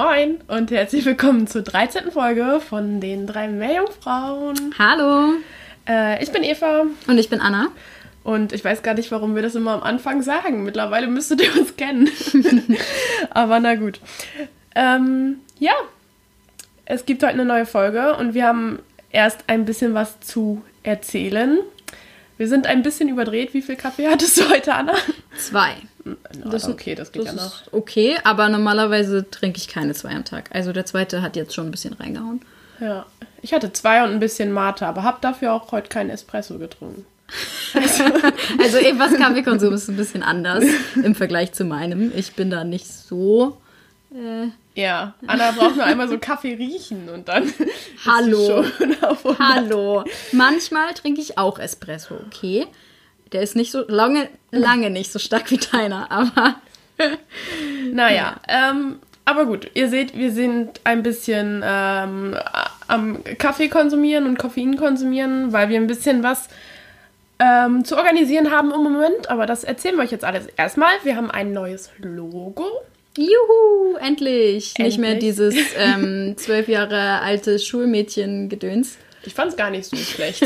Moin und herzlich willkommen zur 13. Folge von den drei Meerjungfrauen. Hallo. Äh, ich bin Eva Und ich bin Anna. und ich weiß gar nicht, warum wir das immer am Anfang sagen. Mittlerweile müsstet ihr uns kennen. Aber na gut. Ähm, ja, es gibt heute eine neue Folge und wir haben erst ein bisschen was zu erzählen. Wir sind ein bisschen überdreht. Wie viel Kaffee hattest du heute, Anna? Zwei. Na, okay, das geht Das ja noch. ist okay, aber normalerweise trinke ich keine zwei am Tag. Also der zweite hat jetzt schon ein bisschen reingehauen. Ja, ich hatte zwei und ein bisschen Mate, aber habe dafür auch heute keinen Espresso getrunken. Also Evas Kaffeekonsum ist ein bisschen anders im Vergleich zu meinem. Ich bin da nicht so. Äh, Ja, Anna braucht nur einmal so Kaffee riechen und dann. ist Hallo. schon auf 100. hallo. Manchmal trinke ich auch Espresso, okay? Der ist nicht so lange, lange nicht so stark wie deiner, aber Naja, ähm, aber gut, ihr seht, wir sind ein bisschen ähm, am Kaffee konsumieren und Koffein konsumieren, weil wir ein bisschen was ähm, zu organisieren haben im Moment. Aber das erzählen wir euch jetzt alles. Erstmal, wir haben ein neues Logo. juhu, endlich. Nicht mehr Endlich. dieses ähm, zwölf Jahre alte Schulmädchen-Gedöns. Ich fand es gar nicht so schlecht.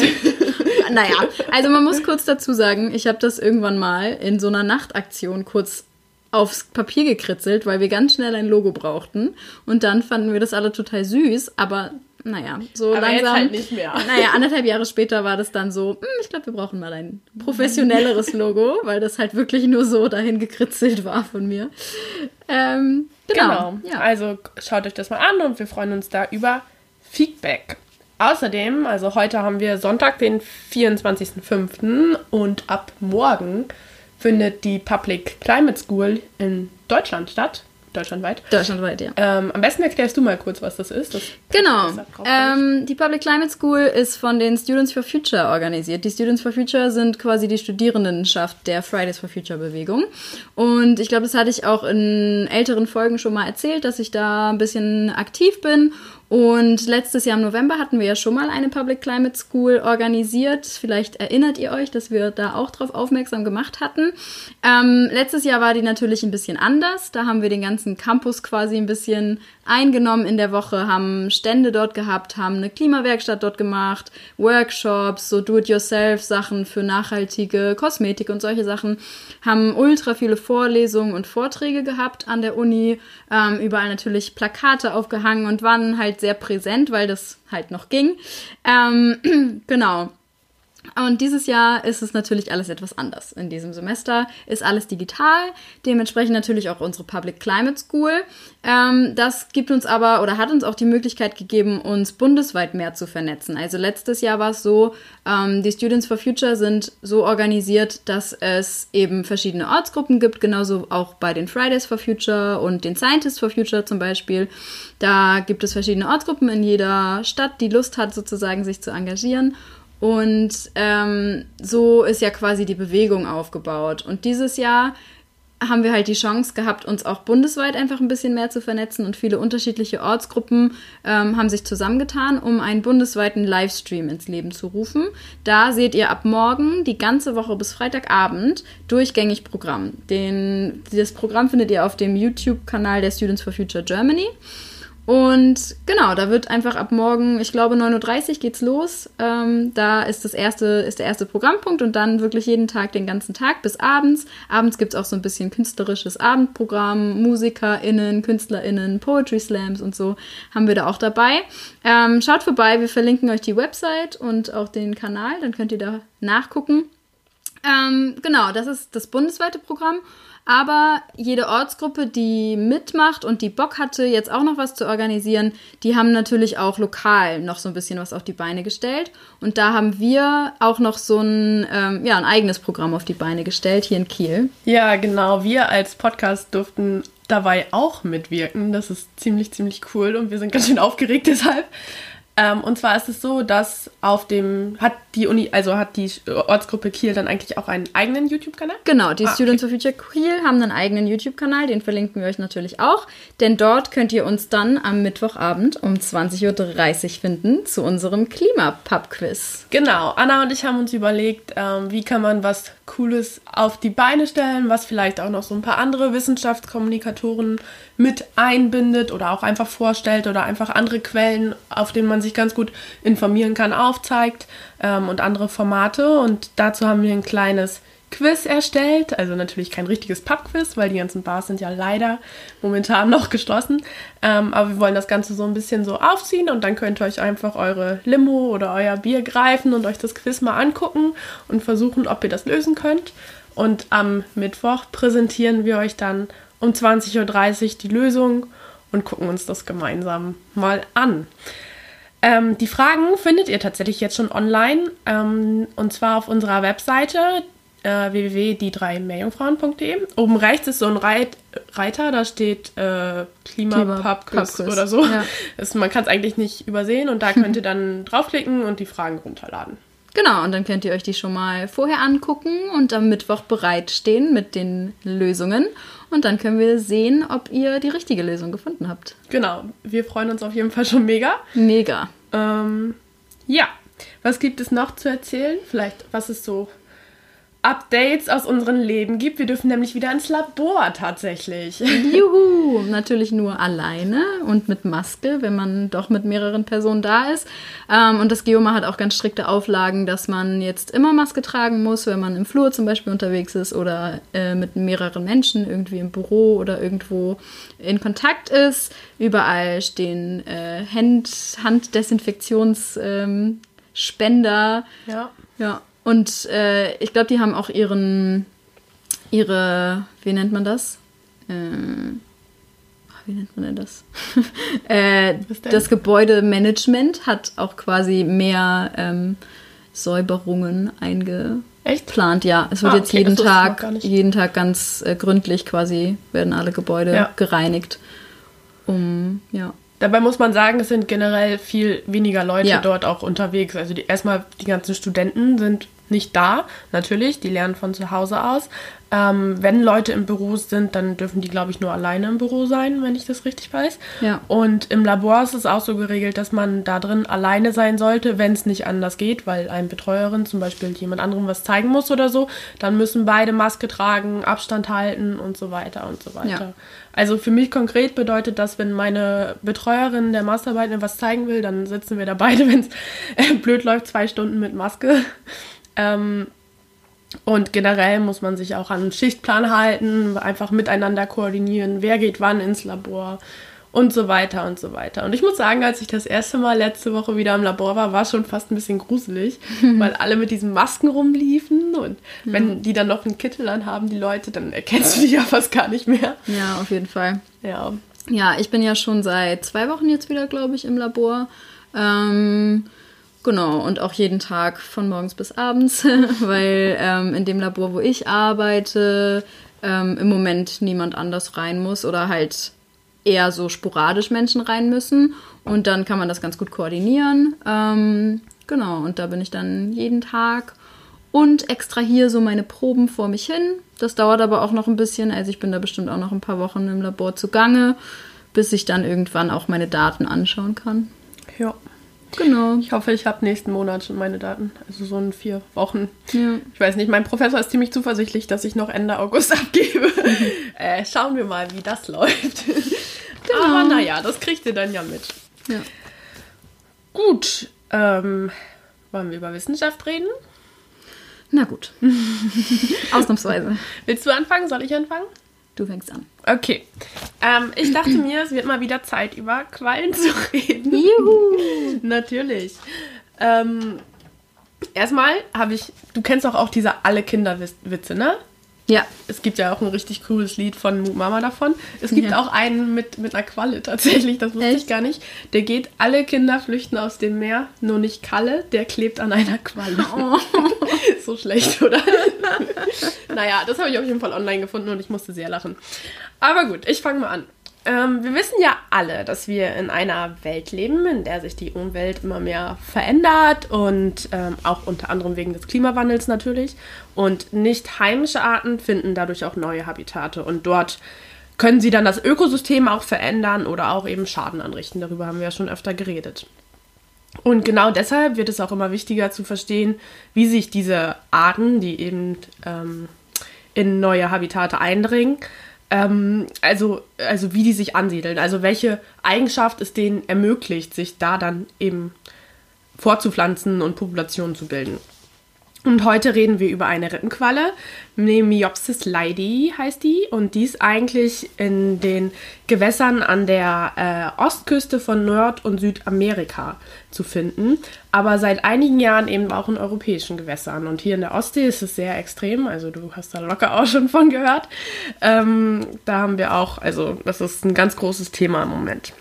Naja, also man muss kurz dazu sagen, ich habe das irgendwann mal in so einer Nachtaktion kurz aufs Papier gekritzelt, weil wir ganz schnell ein Logo brauchten. Und dann fanden wir das alle total süß, aber naja, so Aber jetzt langsam. halt nicht mehr. Naja, anderthalb Jahre später war das dann so, hm, ich glaube, wir brauchen mal ein professionelleres Logo, weil das halt wirklich nur so dahin gekritzelt war von mir. Ähm, genau. Genau. Ja. Also schaut euch das mal an und wir freuen uns da über Feedback. Außerdem, also heute haben wir Sonntag, den 24.05. und ab morgen findet die Public Climate School in Deutschland statt. Deutschlandweit. Deutschlandweit, ja. Ähm, am besten erklärst du mal kurz, was das ist. Das Genau. Ähm, die Public Climate School ist von den Students for Future organisiert. Die Students for Future sind quasi die Studierendenschaft der Fridays for Future Bewegung. Und ich glaube, das hatte ich auch in älteren Folgen schon mal erzählt, dass ich da ein bisschen aktiv bin. Und letztes Jahr im November hatten wir ja schon mal eine Public Climate School organisiert. Vielleicht erinnert ihr euch, dass wir da auch drauf aufmerksam gemacht hatten. Ähm, letztes Jahr war die natürlich ein bisschen anders. Da haben wir den ganzen Campus quasi ein bisschen eingenommen in der Woche, haben Stände dort gehabt, haben eine Klimawerkstatt dort gemacht, Workshops, so Do-it-yourself-Sachen für nachhaltige Kosmetik und solche Sachen, haben ultra viele Vorlesungen und Vorträge gehabt an der Uni, ähm, überall natürlich Plakate aufgehangen und waren halt sehr präsent, weil das halt noch ging. Ähm, genau. Und dieses Jahr ist es natürlich alles etwas anders. In diesem Semester ist alles digital, dementsprechend natürlich auch unsere Public Climate School. Ähm, das gibt uns aber oder hat uns auch die Möglichkeit gegeben, uns bundesweit mehr zu vernetzen. Also letztes Jahr war es so, ähm, die Students for Future sind so organisiert, dass es eben verschiedene Ortsgruppen gibt, genauso auch bei den Fridays for Future und den Scientists for Future zum Beispiel. Da gibt es verschiedene Ortsgruppen in jeder Stadt, die Lust hat, sozusagen sich zu engagieren. Und ähm, so ist ja quasi die Bewegung aufgebaut. Und dieses Jahr haben wir halt die Chance gehabt, uns auch bundesweit einfach ein bisschen mehr zu vernetzen und viele unterschiedliche Ortsgruppen ähm, haben sich zusammengetan, um einen bundesweiten Livestream ins Leben zu rufen. Da seht ihr ab morgen die ganze Woche bis Freitagabend durchgängig Programm. Den, das Programm findet ihr auf dem YouTube-Kanal der Students for Future Germany. Und genau, da wird einfach ab morgen, ich glaube 9.30 Uhr geht's los. Ähm, da ist das erste, ist der erste Programmpunkt und dann wirklich jeden Tag, den ganzen Tag bis abends. Abends gibt's auch so ein bisschen künstlerisches Abendprogramm, MusikerInnen, KünstlerInnen, Poetry Slams und so haben wir da auch dabei. Ähm, schaut vorbei, wir verlinken euch die Website und auch den Kanal, dann könnt ihr da nachgucken. Ähm, genau, das ist das bundesweite Programm. Aber jede Ortsgruppe, die mitmacht und die Bock hatte, jetzt auch noch was zu organisieren, die haben natürlich auch lokal noch so ein bisschen was auf die Beine gestellt. Und da haben wir auch noch so ein, ähm, ja, ein eigenes Programm auf die Beine gestellt, hier in Kiel. Ja, genau. Wir als Podcast durften dabei auch mitwirken. Das ist ziemlich, ziemlich cool und wir sind ganz schön aufgeregt deshalb. Ähm, und zwar ist es so, dass auf dem, hat die Uni, also hat die Ortsgruppe Kiel dann eigentlich auch einen eigenen YouTube-Kanal? Genau, die ah, Students okay. for Future Kiel haben einen eigenen YouTube-Kanal, den verlinken wir euch natürlich auch. Denn dort könnt ihr uns dann am Mittwochabend um 20.30 Uhr finden zu unserem Klimapub-Quiz. Genau, Anna und ich haben uns überlegt, ähm, wie kann man was Cooles auf die Beine stellen, was vielleicht auch noch so ein paar andere Wissenschaftskommunikatoren mit einbindet oder auch einfach vorstellt oder einfach andere Quellen, auf denen man sich ganz gut informieren kann, aufzeigt ähm, und andere Formate. Und dazu haben wir ein kleines Quiz erstellt. Also natürlich kein richtiges Pub-Quiz, weil die ganzen Bars sind ja leider momentan noch geschlossen. Ähm, aber wir wollen das Ganze so ein bisschen so aufziehen und dann könnt ihr euch einfach eure Limo oder euer Bier greifen und euch das Quiz mal angucken und versuchen, ob ihr das lösen könnt. Und am Mittwoch präsentieren wir euch dann um 20.30 Uhr die Lösung und gucken uns das gemeinsam mal an. Ähm, die Fragen findet ihr tatsächlich jetzt schon online ähm, und zwar auf unserer Webseite äh, www.die3meerjungfrauen.de. Oben rechts ist so ein Reit Reiter, da steht äh, Klima-Pub-Quiz oder so. Ja. Das, man kann es eigentlich nicht übersehen und da könnt ihr dann draufklicken und die Fragen runterladen. Genau, und dann könnt ihr euch die schon mal vorher angucken und am Mittwoch bereitstehen mit den Lösungen. Und dann können wir sehen, ob ihr die richtige Lösung gefunden habt. Genau, wir freuen uns auf jeden Fall schon mega. Mega. Ähm, ja, was gibt es noch zu erzählen? Vielleicht, was ist so Updates aus unserem Leben gibt. Wir dürfen nämlich wieder ins Labor tatsächlich. Juhu! Natürlich nur alleine und mit Maske, wenn man doch mit mehreren Personen da ist. Ähm, und das Geoma hat auch ganz strikte Auflagen, dass man jetzt immer Maske tragen muss, wenn man im Flur zum Beispiel unterwegs ist oder äh, mit mehreren Menschen irgendwie im Büro oder irgendwo in Kontakt ist. Überall stehen äh, Hand Handdesinfektionsspender. Ja. Ja. Und äh, ich glaube, die haben auch ihren, ihre, wie nennt man das? Äh, wie nennt man denn das? äh, das Gebäudemanagement hat auch quasi mehr ähm, Säuberungen eingeplant. Ja, es wird ah, jetzt jeden Tag, jeden Tag ganz äh, gründlich quasi werden alle Gebäude ja. gereinigt. Um, ja. Dabei muss man sagen, es sind generell viel weniger Leute ja. dort auch unterwegs. Also die, erstmal die ganzen Studenten sind nicht da, natürlich, die lernen von zu Hause aus. Ähm, wenn Leute im Büro sind, dann dürfen die, glaube ich, nur alleine im Büro sein, wenn ich das richtig weiß. Ja. Und im Labor ist es auch so geregelt, dass man da drin alleine sein sollte, wenn es nicht anders geht, weil ein Betreuerin zum Beispiel jemand anderem was zeigen muss oder so. Dann müssen beide Maske tragen, Abstand halten und so weiter und so weiter. Ja. Also für mich konkret bedeutet das, wenn meine Betreuerin der Masterarbeit mir was zeigen will, dann sitzen wir da beide, wenn es blöd läuft, zwei Stunden mit Maske. Ähm, und generell muss man sich auch an einen Schichtplan halten, einfach miteinander koordinieren, wer geht wann ins Labor und so weiter und so weiter. Und ich muss sagen, als ich das erste Mal letzte Woche wieder im Labor war, war es schon fast ein bisschen gruselig, weil alle mit diesen Masken rumliefen und ja. wenn die dann noch einen Kittel anhaben, die Leute, dann erkennst du die ja fast gar nicht mehr. Ja, auf jeden Fall. Ja. Ja, ich bin ja schon seit zwei Wochen jetzt wieder, glaube ich, im Labor. Ähm, Genau, und auch jeden Tag von morgens bis abends, weil ähm, in dem Labor, wo ich arbeite, ähm, im Moment niemand anders rein muss oder halt eher so sporadisch Menschen rein müssen. Und dann kann man das ganz gut koordinieren. Ähm, genau, und da bin ich dann jeden Tag und extra hier so meine Proben vor mich hin. Das dauert aber auch noch ein bisschen. Also ich bin da bestimmt auch noch ein paar Wochen im Labor zugange, bis ich dann irgendwann auch meine Daten anschauen kann. Ja. Genau. Ich hoffe, ich habe nächsten Monat schon meine Daten. Also so in vier Wochen. Ja. Ich weiß nicht, mein Professor ist ziemlich zuversichtlich, dass ich noch Ende August abgebe. Mhm. äh, schauen wir mal, wie das läuft. Genau. Aber naja, das kriegt ihr dann ja mit. Ja. Gut, ähm, wollen wir über Wissenschaft reden? Na gut. Ausnahmsweise. Willst du anfangen? Soll ich anfangen? Du fängst an. Okay. Ähm, ich dachte mir, es wird mal wieder Zeit, über Quallen zu reden. Juhu! Natürlich. Ähm, erstmal habe ich, du kennst doch auch diese alle Kinderwitze, ne? Ja. Es gibt ja auch ein richtig cooles Lied von Moot Mama davon. Es gibt Ja. auch einen mit, mit einer Qualle tatsächlich, das wusste ich Echt? gar nicht. Der geht, alle Kinder flüchten aus dem Meer, nur nicht Kalle, der klebt an einer Qualle. Oh. so schlecht, oder? naja, das habe ich auf jeden Fall online gefunden und ich musste sehr lachen. Aber gut, ich fange mal an. Ähm, wir wissen ja alle, dass wir in einer Welt leben, in der sich die Umwelt immer mehr verändert und ähm, auch unter anderem wegen des Klimawandels natürlich. Und nicht heimische Arten finden dadurch auch neue Habitate und dort können sie dann das Ökosystem auch verändern oder auch eben Schaden anrichten. Darüber haben wir ja schon öfter geredet. Und genau deshalb wird es auch immer wichtiger zu verstehen, wie sich diese Arten, die eben ähm, in neue Habitate eindringen, ähm, also, also wie die sich ansiedeln, also welche Eigenschaft es denen ermöglicht, sich da dann eben fortzupflanzen und Populationen zu bilden. Und heute reden wir über eine Rippenqualle, Nemiopsis leidi heißt die, und die ist eigentlich in den Gewässern an der äh, Ostküste von Nord- und Südamerika zu finden, aber seit einigen Jahren eben auch in europäischen Gewässern. Und hier in der Ostsee ist es sehr extrem, also du hast da locker auch schon von gehört. Ähm, da haben wir auch, also das ist ein ganz großes Thema im Moment.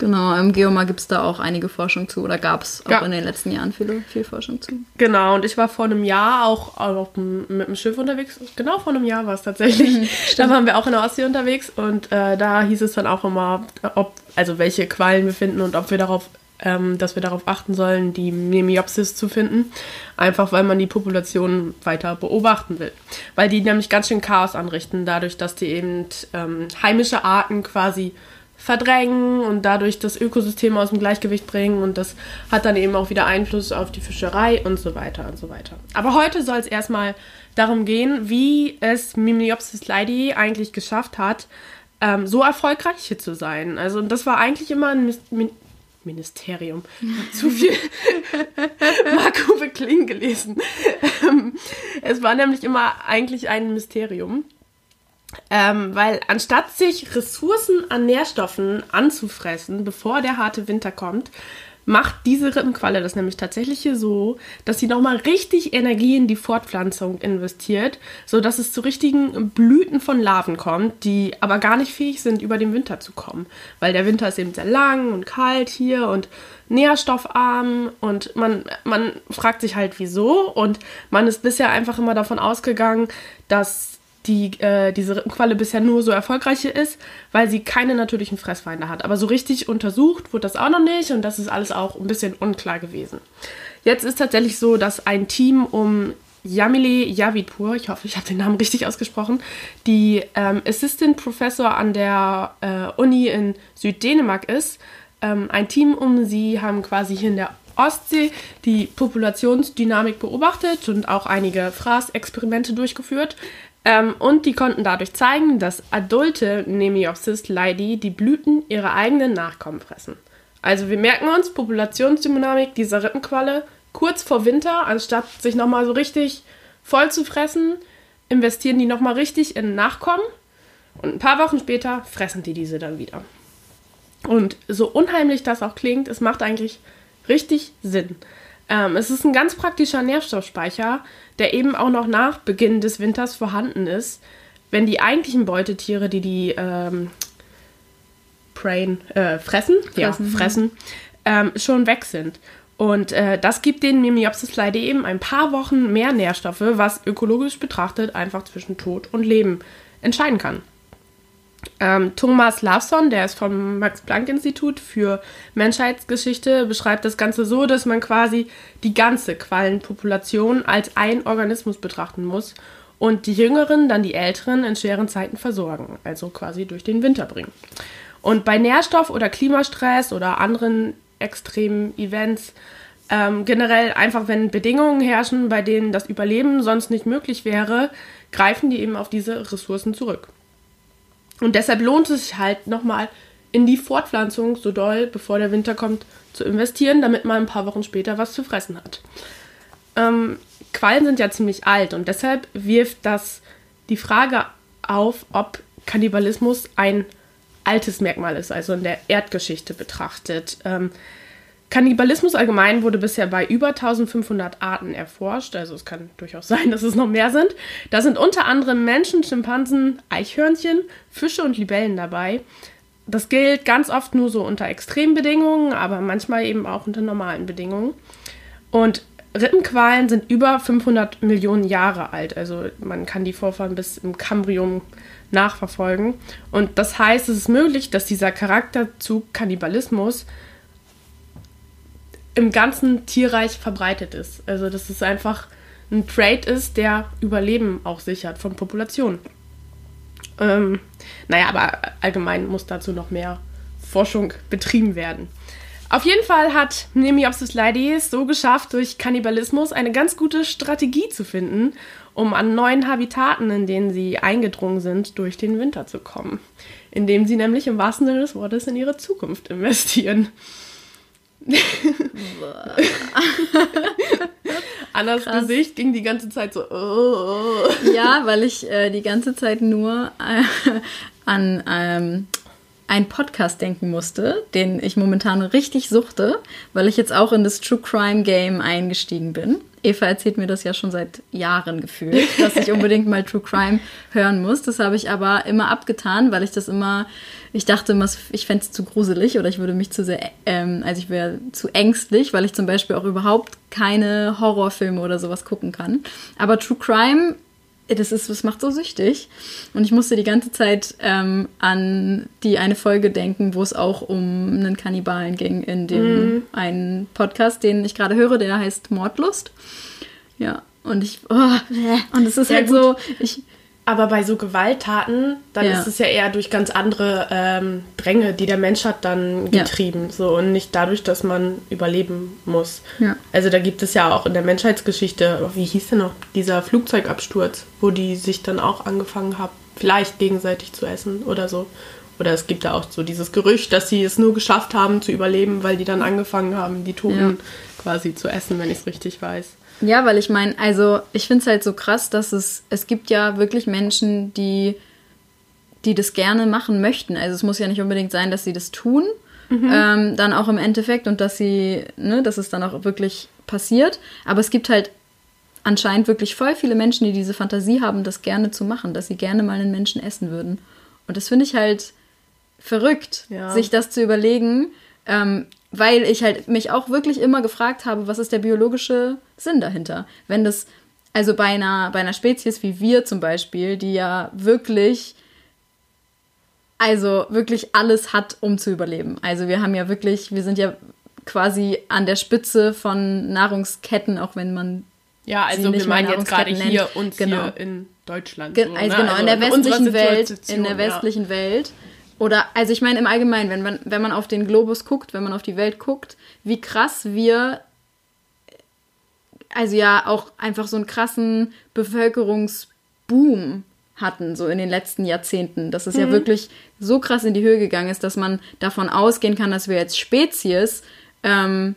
Genau, im Geomar gibt es da auch einige Forschung zu oder gab es auch Ja. in den letzten Jahren viel, viel Forschung zu. Genau, und ich war vor einem Jahr auch dem, mit dem Schiff unterwegs. Genau, vor einem Jahr war es tatsächlich. da waren wir auch in der Ostsee unterwegs und äh, da hieß es dann auch immer, ob, also welche Quallen wir finden und ob wir darauf, ähm, dass wir darauf achten sollen, die Nemiopsis zu finden. Einfach weil man die Population weiter beobachten will. Weil die nämlich ganz schön Chaos anrichten, dadurch, dass die eben ähm, heimische Arten quasi verdrängen und dadurch das Ökosystem aus dem Gleichgewicht bringen und das hat dann eben auch wieder Einfluss auf die Fischerei und so weiter und so weiter. Aber heute soll es erstmal darum gehen, wie es Mimiopsis leidi eigentlich geschafft hat, ähm, so erfolgreich hier zu sein. Also und das war eigentlich immer ein Min Ministerium. Zu viel Marco Kling gelesen. Ähm, es war nämlich immer eigentlich ein Mysterium. Ähm, weil anstatt sich Ressourcen an Nährstoffen anzufressen, bevor der harte Winter kommt, macht diese Rippenqualle das nämlich tatsächlich hier so, dass sie nochmal richtig Energie in die Fortpflanzung investiert, sodass es zu richtigen Blüten von Larven kommt, die aber gar nicht fähig sind, über den Winter zu kommen. Weil der Winter ist eben sehr lang und kalt hier und nährstoffarm und man, man fragt sich halt wieso und man ist bisher einfach immer davon ausgegangen, dass die, äh, diese Rippenqualle bisher nur so erfolgreich ist, weil sie keine natürlichen Fressfeinde hat. Aber so richtig untersucht wurde das auch noch nicht und das ist alles auch ein bisschen unklar gewesen. Jetzt ist tatsächlich so, dass ein Team um Yamile Yavidpur, ich hoffe, ich habe den Namen richtig ausgesprochen, die ähm, Assistant Professor an der äh, Uni in Süddänemark ist. Ähm, ein Team um sie haben quasi hier in der Ostsee die Populationsdynamik beobachtet und auch einige Fraßexperimente durchgeführt. Ähm, und die konnten dadurch zeigen, dass adulte Nemiopsis leidi die Blüten ihrer eigenen Nachkommen fressen. Also wir merken uns, Populationsdynamik dieser Rippenqualle kurz vor Winter, anstatt sich nochmal so richtig voll zu fressen, investieren die nochmal richtig in Nachkommen und ein paar Wochen später fressen die diese dann wieder. Und so unheimlich das auch klingt, es macht eigentlich richtig Sinn. Ähm, es ist ein ganz praktischer Nährstoffspeicher, der eben auch noch nach Beginn des Winters vorhanden ist, wenn die eigentlichen Beutetiere, die die ähm, prayen, äh, fressen, ja, Fressen, fressen ähm, schon weg sind. Und äh, das gibt den Mimiopsis leide eben ein paar Wochen mehr Nährstoffe, was ökologisch betrachtet einfach zwischen Tod und Leben entscheiden kann. Ähm, Thomas Lavson, der ist vom Max-Planck-Institut für Menschheitsgeschichte, beschreibt das Ganze so, dass man quasi die ganze Quallenpopulation als ein Organismus betrachten muss und die Jüngeren dann die Älteren in schweren Zeiten versorgen, also quasi durch den Winter bringen. Und bei Nährstoff- oder Klimastress oder anderen extremen Events, ähm, generell einfach, wenn Bedingungen herrschen, bei denen das Überleben sonst nicht möglich wäre, greifen die eben auf diese Ressourcen zurück. Und deshalb lohnt es sich halt nochmal in die Fortpflanzung so doll, bevor der Winter kommt, zu investieren, damit man ein paar Wochen später was zu fressen hat. Ähm, Quallen sind ja ziemlich alt und deshalb wirft das die Frage auf, ob Kannibalismus ein altes Merkmal ist, also in der Erdgeschichte betrachtet. Ähm, Kannibalismus allgemein wurde bisher bei über 1500 Arten erforscht, also es kann durchaus sein, dass es noch mehr sind. Da sind unter anderem Menschen, Schimpansen, Eichhörnchen, Fische und Libellen dabei. Das gilt ganz oft nur so unter Extrembedingungen, aber manchmal eben auch unter normalen Bedingungen. Und Rippenqualen sind über 500 Millionen Jahre alt, also man kann die Vorfahren bis im Kambrium nachverfolgen. Und das heißt, es ist möglich, dass dieser Charakterzug Kannibalismus im ganzen Tierreich verbreitet ist. Also dass es einfach ein Trait ist, der Überleben auch sichert von Populationen. Ähm, naja, aber allgemein muss dazu noch mehr Forschung betrieben werden. Auf jeden Fall hat Nemiopsis leidy es so geschafft, durch Kannibalismus eine ganz gute Strategie zu finden, um an neuen Habitaten, in denen sie eingedrungen sind, durch den Winter zu kommen. Indem sie nämlich im wahrsten Sinne des Wortes in ihre Zukunft investieren. Annas Krass. Gesicht ging die ganze Zeit so. Oh. Ja, weil ich äh, die ganze Zeit nur äh, an ähm, einen Podcast denken musste, den ich momentan richtig suchte, weil ich jetzt auch in das True Crime Game eingestiegen bin. Eva erzählt mir das ja schon seit Jahren gefühlt, dass ich unbedingt mal True Crime hören muss. Das habe ich aber immer abgetan, weil ich das immer, ich dachte immer, ich fände es zu gruselig oder ich würde mich zu sehr, ähm, also ich wäre zu ängstlich, weil ich zum Beispiel auch überhaupt keine Horrorfilme oder sowas gucken kann. Aber True Crime das ist, das macht so süchtig. Und ich musste die ganze Zeit ähm, an die eine Folge denken, wo es auch um einen Kannibalen ging in dem mhm. einen Podcast, den ich gerade höre, der heißt Mordlust. Ja, und ich, oh, und es ist ja, halt gut. so, ich, aber bei so Gewalttaten, dann ja. ist es ja eher durch ganz andere ähm, Dränge, die der Mensch hat, dann getrieben. Ja. So, und nicht dadurch, dass man überleben muss. Ja. Also da gibt es ja auch in der Menschheitsgeschichte, wie hieß denn noch, dieser Flugzeugabsturz, wo die sich dann auch angefangen haben, vielleicht gegenseitig zu essen oder so. Oder es gibt ja auch so dieses Gerücht, dass sie es nur geschafft haben zu überleben, weil die dann angefangen haben, die Toten quasi zu essen, wenn ich es richtig weiß. Ja, weil ich meine, also ich finde es halt so krass, dass es, es gibt ja wirklich Menschen, die, die das gerne machen möchten. Also es muss ja nicht unbedingt sein, dass sie das tun, mhm. ähm, dann auch im Endeffekt und dass sie, ne, dass es dann auch wirklich passiert. Aber es gibt halt anscheinend wirklich voll viele Menschen, die diese Fantasie haben, das gerne zu machen, dass sie gerne mal einen Menschen essen würden. Und das finde ich halt verrückt, ja. sich das zu überlegen. Ähm, weil ich halt mich auch wirklich immer gefragt habe, was ist der biologische Sinn dahinter? Wenn das, also bei einer, bei einer Spezies wie wir zum Beispiel, die ja wirklich, also wirklich alles hat, um zu überleben. Also wir haben ja wirklich, wir sind ja quasi an der Spitze von Nahrungsketten, auch wenn man ja, also wir meinen jetzt gerade hier uns genau. hier in Deutschland. Ge so, also ne? genau, also in der westlichen Welt, in der westlichen ja. Welt oder, also ich meine im Allgemeinen, wenn man, wenn man auf den Globus guckt, wenn man auf die Welt guckt, wie krass wir, also ja, auch einfach so einen krassen Bevölkerungsboom hatten, so in den letzten Jahrzehnten. Dass es mhm. ja wirklich so krass in die Höhe gegangen ist, dass man davon ausgehen kann, dass wir jetzt Spezies ähm,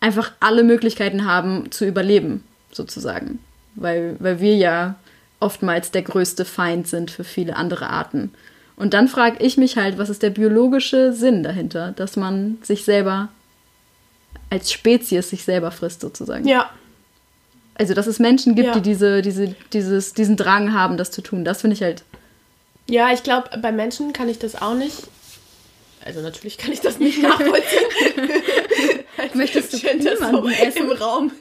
einfach alle Möglichkeiten haben zu überleben, sozusagen. Weil, weil wir ja oftmals der größte Feind sind für viele andere Arten. Und dann frage ich mich halt, was ist der biologische Sinn dahinter, dass man sich selber als Spezies sich selber frisst, sozusagen. Ja. Also, dass es Menschen gibt, ja. die diese, diese, dieses, diesen Drang haben, das zu tun. Das finde ich halt. Ja, ich glaube, bei Menschen kann ich das auch nicht. Also natürlich kann ich das nicht nachvollziehen. Möchtest du das so essen? im Raum?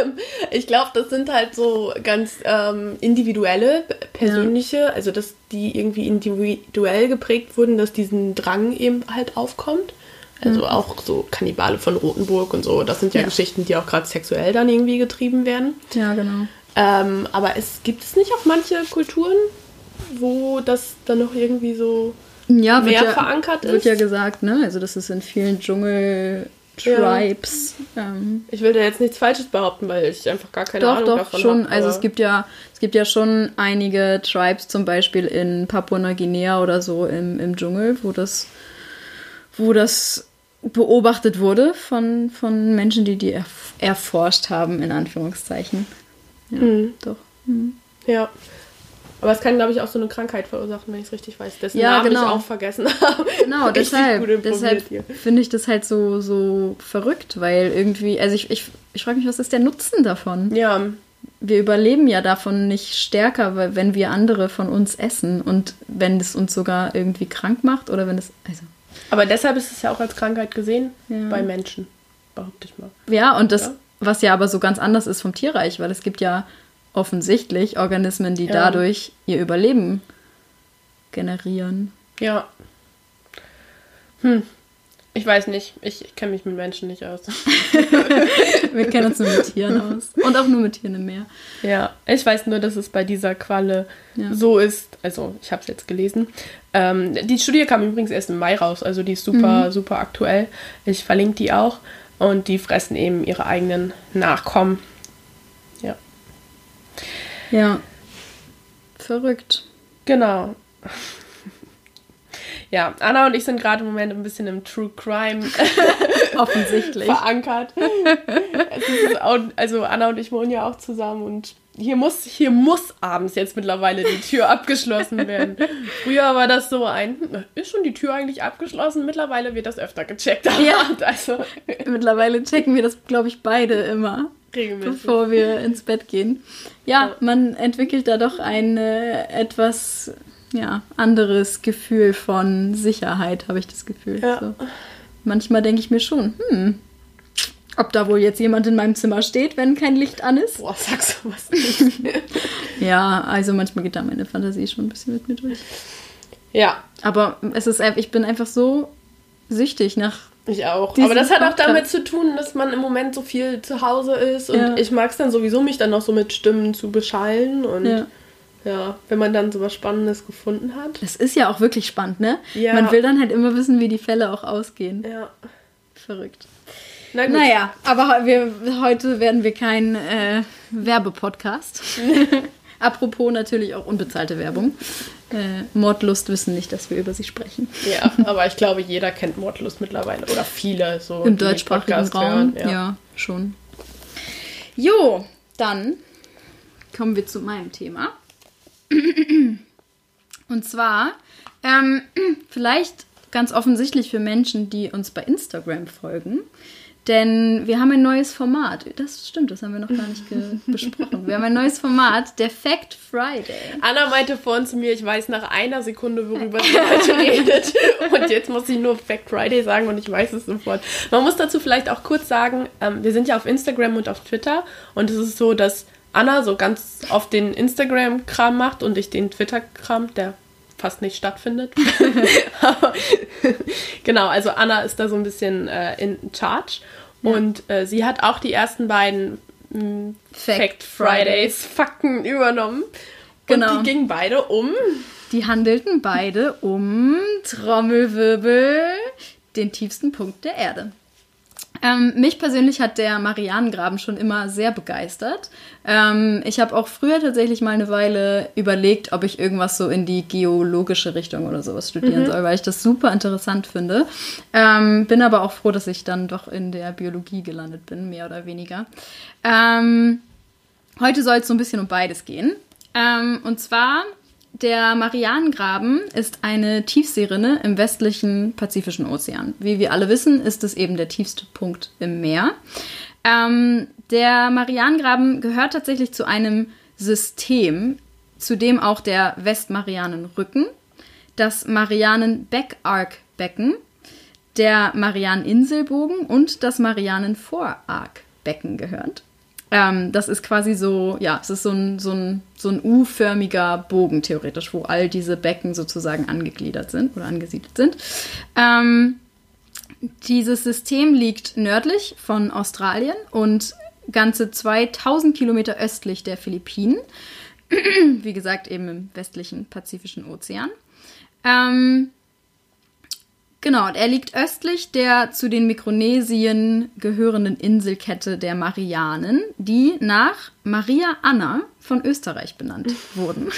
Ähm, ich glaube, das sind halt so ganz ähm, individuelle, persönliche, ja. also dass die irgendwie individuell geprägt wurden, dass diesen Drang eben halt aufkommt. Also mhm. auch so Kannibale von Rothenburg und so. Das sind ja, ja. Geschichten, die auch gerade sexuell dann irgendwie getrieben werden. Ja, genau. Ähm, aber es gibt es nicht auch manche Kulturen, wo das dann noch irgendwie so ja, mehr ja, verankert ist? Wird ja gesagt, ne? Also das ist in vielen Dschungel Tribes. Ähm, Ich will da jetzt nichts Falsches behaupten, weil ich einfach gar keine doch, Ahnung doch, davon schon. habe. also es gibt ja, es gibt ja schon einige Tribes, zum Beispiel in Papua-Neuguinea oder so im, im Dschungel, wo das, wo das beobachtet wurde von, von Menschen, die die erf erforscht haben, in Anführungszeichen. Ja, Mhm. doch. Ja. Aber es kann, glaube ich, auch so eine Krankheit verursachen, wenn ich es richtig weiß. Dessen Ja, Namen genau. ich auch vergessen habe. Genau, deshalb, deshalb finde ich das halt so, so verrückt, weil irgendwie, also ich, ich, ich frage mich, was ist der Nutzen davon? Ja, Wir überleben ja davon nicht stärker, weil wenn wir andere von uns essen und wenn es uns sogar irgendwie krank macht oder wenn es, also aber deshalb ist es ja auch als Krankheit gesehen Ja. bei Menschen, behaupte ich mal. ja, und das, Ja. was ja aber so ganz anders ist vom Tierreich, weil es gibt ja offensichtlich Organismen, die Ja. dadurch ihr Überleben generieren. Ja. Hm. Ich weiß nicht. Ich, ich kenne mich mit Menschen nicht aus. Wir kennen uns nur mit Tieren aus. Und auch nur mit Tieren im Meer. Ja, ich weiß nur, dass es bei dieser Qualle Ja. so ist. Also, ich habe es jetzt gelesen. Ähm, die Studie kam übrigens erst im Mai raus. Also, die ist super, Mhm. super aktuell. Ich verlinke die auch. Und die fressen eben ihre eigenen Nachkommen. Ja. Verrückt. genau. Ja, Anna und ich sind gerade im Moment ein bisschen im True Crime Offensichtlich. verankert. auch, also Anna und ich wohnen ja auch zusammen und hier muss, hier muss abends jetzt mittlerweile die Tür abgeschlossen werden. Früher war das so ein, ist schon die Tür eigentlich abgeschlossen? Mittlerweile wird das öfter gecheckt. Ja. Also Mittlerweile checken wir das, glaube ich, beide immer. Regelmäßig. bevor wir ins Bett gehen. Ja, man entwickelt da doch ein äh, etwas ja, anderes Gefühl von Sicherheit, habe ich das Gefühl. Ja. So. Manchmal denke ich mir schon, hm, ob da wohl jetzt jemand in meinem Zimmer steht, wenn kein Licht an ist. Boah, sagst du was nicht. Ja, also manchmal geht da meine Fantasie schon ein bisschen mit mir durch. ja, Aber es ist ich bin einfach so süchtig nach. Ich auch. Diesen Aber das hat auch Podcast. damit zu tun, dass man im Moment so viel zu Hause ist und Ja. ich mag es dann sowieso, mich dann noch so mit Stimmen zu beschallen und Ja. ja, wenn man dann so was Spannendes gefunden hat. Das ist ja auch wirklich spannend, ne? Ja. Man will dann halt immer wissen, wie die Fälle auch ausgehen. Ja. Verrückt. Na gut. Naja, aber wir, heute werden wir kein äh, Werbepodcast. Apropos natürlich auch unbezahlte Werbung. Äh, Mordlust wissen nicht, dass wir über sie sprechen. Ja, aber ich glaube, jeder kennt Mordlust mittlerweile. Oder viele so. Im deutschsprachigen Podcast Raum. hören, ja. Ja. schon. Jo, dann kommen wir zu meinem Thema. Und zwar, ähm, vielleicht ganz offensichtlich für Menschen, die uns bei Instagram folgen. Denn wir haben ein neues Format. Das stimmt, das haben wir noch gar nicht besprochen. Wir haben ein neues Format, der Fact Friday. Anna meinte vorhin zu mir, ich weiß nach einer Sekunde, worüber sie heute redet. Und jetzt muss ich nur Fact Friday sagen und ich weiß es sofort. Man muss dazu vielleicht auch kurz sagen, ähm, wir sind ja auf Instagram und auf Twitter. Und es ist so, dass Anna so ganz oft den Instagram-Kram macht und ich den Twitter-Kram, der fast nicht stattfindet. Genau, also Anna ist da so ein bisschen äh, in charge. Und äh, sie hat auch die ersten beiden mh, Fact Fact Fridays Fakten übernommen. Genau. Und die gingen beide um. Die handelten beide um Trommelwirbel, den tiefsten Punkt der Erde. Ähm, mich persönlich hat der Marianengraben schon immer sehr begeistert. Ähm, ich habe auch früher tatsächlich mal eine Weile überlegt, ob ich irgendwas so in die geologische Richtung oder sowas studieren soll, weil ich das super interessant finde. Ähm, bin aber auch froh, dass ich dann doch in der Biologie gelandet bin, mehr oder weniger. Ähm, Heute soll es so ein bisschen um beides gehen. Ähm, und zwar, der Marianengraben ist eine Tiefseerinne im westlichen Pazifischen Ozean. Wie wir alle wissen, ist es eben der tiefste Punkt im Meer. Ähm, der Marianengraben gehört tatsächlich zu einem System, zu dem auch der Westmarianenrücken, das Marianen-Backarc-Becken, der Marianeninselbogen und das Marianenvorarc-Becken gehört. Ähm, das ist quasi so, ja, es ist so ein, so, ein, so ein U-förmiger Bogen theoretisch, wo all diese Becken sozusagen angegliedert sind oder angesiedelt sind. Ähm, dieses System liegt nördlich von Australien und ganze 2000 Kilometer östlich der Philippinen. Wie gesagt, eben im westlichen Pazifischen Ozean. Ähm, Genau, und er liegt östlich der zu den Mikronesien gehörenden Inselkette der Marianen, die nach Maria Anna von Österreich benannt wurden.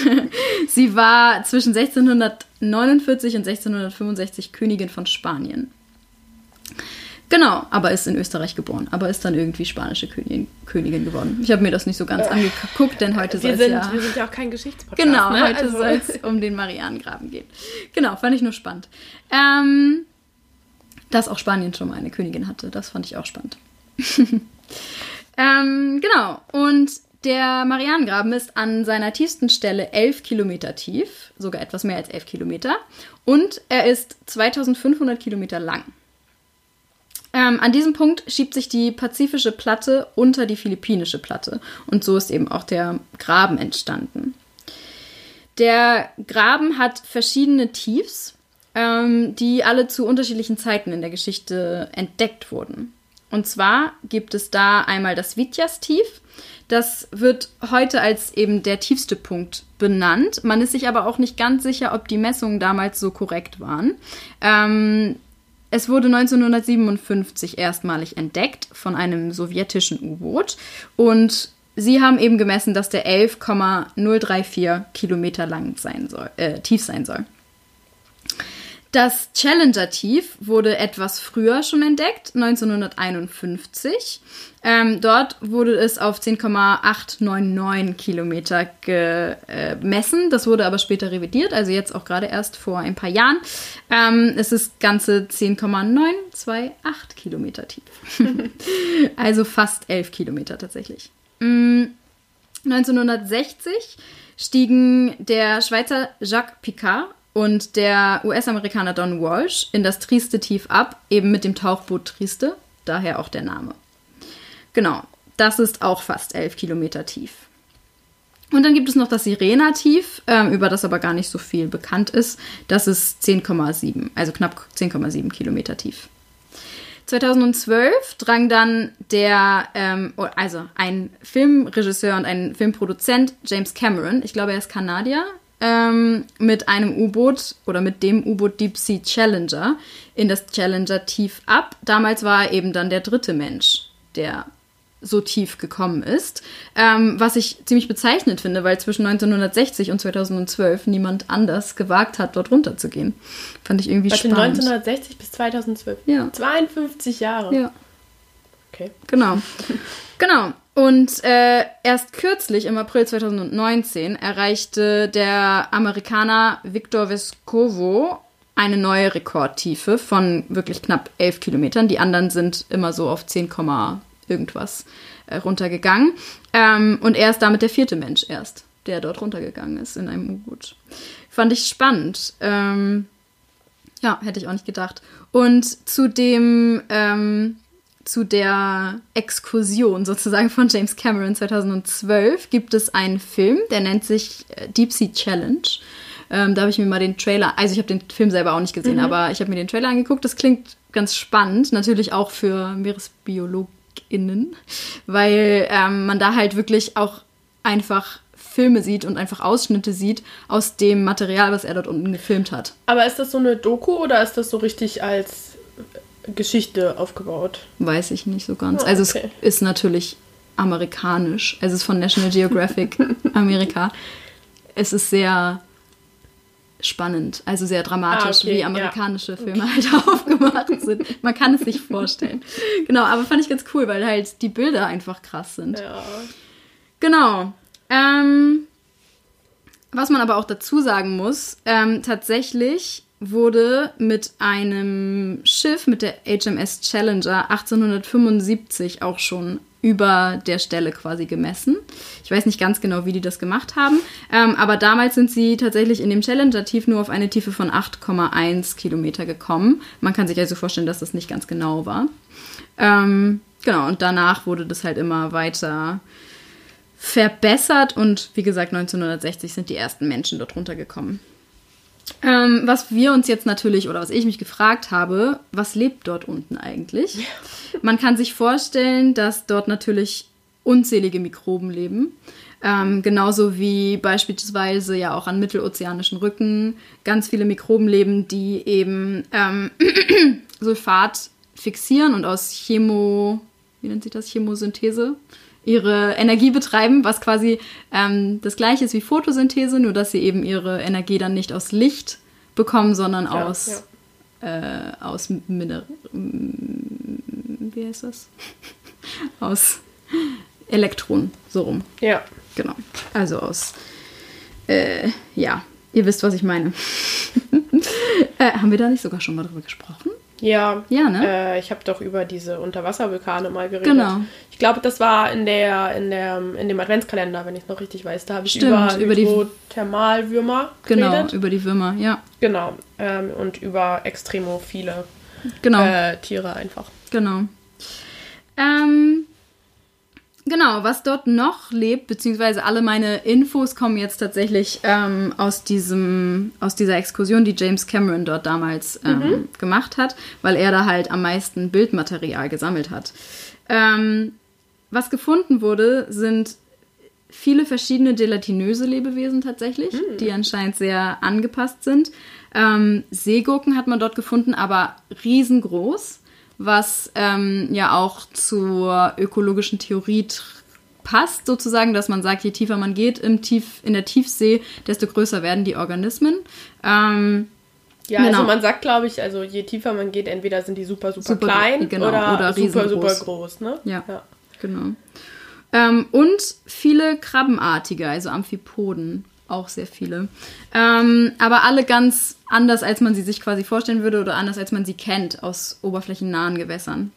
Sie war zwischen 1649 und 1665 Königin von Spanien. Genau, aber ist in Österreich geboren, aber ist dann irgendwie spanische Königin, Königin geworden. Ich habe mir das nicht so ganz angeguckt, denn heute soll es sind, ja... Wir sind ja auch kein Geschichtspodcast. Genau, ne? heute Also- soll es um den Marianengraben gehen. Genau, fand ich nur spannend. Ähm, dass auch Spanien schon mal eine Königin hatte, das fand ich auch spannend. ähm, genau, und der Marianengraben ist an seiner tiefsten Stelle 11 Kilometer tief, sogar etwas mehr als 11 Kilometer, und er ist 2500 Kilometer lang. Ähm, an diesem Punkt schiebt sich die pazifische Platte unter die philippinische Platte und so ist eben auch der Graben entstanden. Der Graben hat verschiedene Tiefs, ähm, die alle zu unterschiedlichen Zeiten in der Geschichte entdeckt wurden. Und zwar gibt es da einmal das Vityas-Tief. Das wird heute als eben der tiefste Punkt benannt. Man ist sich aber auch nicht ganz sicher, ob die Messungen damals so korrekt waren. Ähm, es wurde 1957 erstmalig entdeckt von einem sowjetischen U-Boot und sie haben eben gemessen, dass der 11,034 Kilometer lang sein soll, äh, tief sein soll. Das Challenger-Tief wurde etwas früher schon entdeckt, 1951. Ähm, dort wurde es auf 10,899 Kilometer gemessen. Das wurde aber später revidiert, also jetzt auch gerade erst vor ein paar Jahren. Ähm, es ist ganze 10,928 Kilometer tief. also fast 11 Kilometer tatsächlich. Mm, 1960 stiegen der Schweizer Jacques Picard und der US-Amerikaner Don Walsh in das Trieste Tief ab, eben mit dem Tauchboot Trieste, daher auch der Name. Genau, das ist auch fast 11 Kilometer tief. Und dann gibt es noch das Sirena-Tief, ähm, über das aber gar nicht so viel bekannt ist. Das ist 10,7, also knapp 10,7 Kilometer tief. 2012 drang dann der, ähm, also ein Filmregisseur und ein Filmproduzent, James Cameron, ich glaube, er ist Kanadier, ähm, mit einem U-Boot oder mit dem U-Boot Deep Sea Challenger in das Challenger tief ab. Damals war er eben dann der dritte Mensch, der so tief gekommen ist. Ähm, was ich ziemlich bezeichnend finde, weil zwischen 1960 und 2012 niemand anders gewagt hat, dort runterzugehen. Fand ich irgendwie Warte, spannend. 1960 bis 2012. Ja. 52 Jahre. Ja. Okay. Genau. genau. Und äh, erst kürzlich, im April 2019, erreichte der Amerikaner Victor Vescovo eine neue Rekordtiefe von wirklich knapp 11 Kilometern. Die anderen sind immer so auf 10, irgendwas äh, runtergegangen. Ähm, und er ist damit der vierte Mensch erst, der dort runtergegangen ist in einem U-Boot. Fand ich spannend. Ähm, ja, hätte ich auch nicht gedacht. Und zu dem, ähm, zu der Exkursion sozusagen von James Cameron 2012 gibt es einen Film, der nennt sich äh, Deep Sea Challenge. Ähm, da habe ich mir mal den Trailer, also ich habe den Film selber auch nicht gesehen, aber ich habe mir den Trailer angeguckt. Das klingt ganz spannend, natürlich auch für MeeresbiologInnen, weil ähm, man da halt wirklich auch einfach Filme sieht und einfach Ausschnitte sieht aus dem Material, was er dort unten gefilmt hat. Aber ist das so eine Doku oder ist das so richtig als Geschichte aufgebaut? Weiß ich nicht so ganz. Ah, Also okay. es ist natürlich amerikanisch. Also es ist von National Geographic Amerika. Es ist sehr spannend, also sehr dramatisch, Ah, okay, wie ja. amerikanische Filme halt aufgemacht sind. Man kann es sich vorstellen. Genau, aber fand ich ganz cool, weil halt die Bilder einfach krass sind. Ja. Genau. Ähm, was man aber auch dazu sagen muss, ähm, tatsächlich wurde mit einem Schiff, mit der HMS Challenger 1875 auch schon über der Stelle quasi gemessen. Ich weiß nicht ganz genau, wie die das gemacht haben, ähm, aber damals sind sie tatsächlich in dem Challenger-Tief nur auf eine Tiefe von 8,1 Kilometer gekommen. Man kann sich also vorstellen, dass das nicht ganz genau war. Ähm, genau, und danach wurde das halt immer weiter verbessert und wie gesagt, 1960 sind die ersten Menschen dort runtergekommen. Ähm, was wir uns jetzt natürlich, oder was ich mich gefragt habe, was lebt dort unten eigentlich? Man kann sich vorstellen, dass dort natürlich unzählige Mikroben leben. Ähm, genauso wie beispielsweise ja auch an mittelozeanischen Rücken ganz viele Mikroben leben, die eben ähm, Sulfat fixieren und aus Chemo, wie nennt sich das, Chemosynthese, ihre Energie betreiben, was quasi ähm, das gleiche ist wie Photosynthese, nur dass sie eben ihre Energie dann nicht aus Licht bekommen, sondern Ja, aus, Äh, aus Miner wie heißt das? aus Elektronen, so rum. Ja. Genau. Also aus, äh, ja, ihr wisst, was ich meine. äh, haben wir da nicht sogar schon mal drüber gesprochen? Ja, Ja, ne? äh, ich habe doch über diese Unterwasservulkane mal geredet. Genau. Ich glaube, das war in der in der in dem Adventskalender, wenn ich es noch richtig weiß. Da habe ich über, über die- Hydrothermalwürmer Genau, geredet. über die Würmer, ja. Genau. Ähm, und über extremophile Genau. äh, Tiere einfach. Genau. Ähm, genau, was dort noch lebt, beziehungsweise alle meine Infos kommen jetzt tatsächlich ähm, aus, diesem, aus dieser Exkursion, die James Cameron dort damals ähm, gemacht hat, weil er da halt am meisten Bildmaterial gesammelt hat. Ähm, was gefunden wurde, sind viele verschiedene gelatinöse Lebewesen tatsächlich, die anscheinend sehr angepasst sind. Ähm, Seegurken hat man dort gefunden, aber riesengroß, was ähm, ja auch zur ökologischen Theorie passt, sozusagen, dass man sagt, je tiefer man geht im Tief, in der Tiefsee, desto größer werden die Organismen. Ähm, Ja, Genau. also man sagt, glaube ich, also je tiefer man geht, entweder sind die super, super, Super, klein genau, oder, oder super, super groß, ne? Ja. ja. Genau. Ähm, und viele Krabbenartige, also Amphipoden, auch sehr viele. Ähm, aber alle ganz anders, als man sie sich quasi vorstellen würde oder anders, als man sie kennt aus oberflächennahen Gewässern.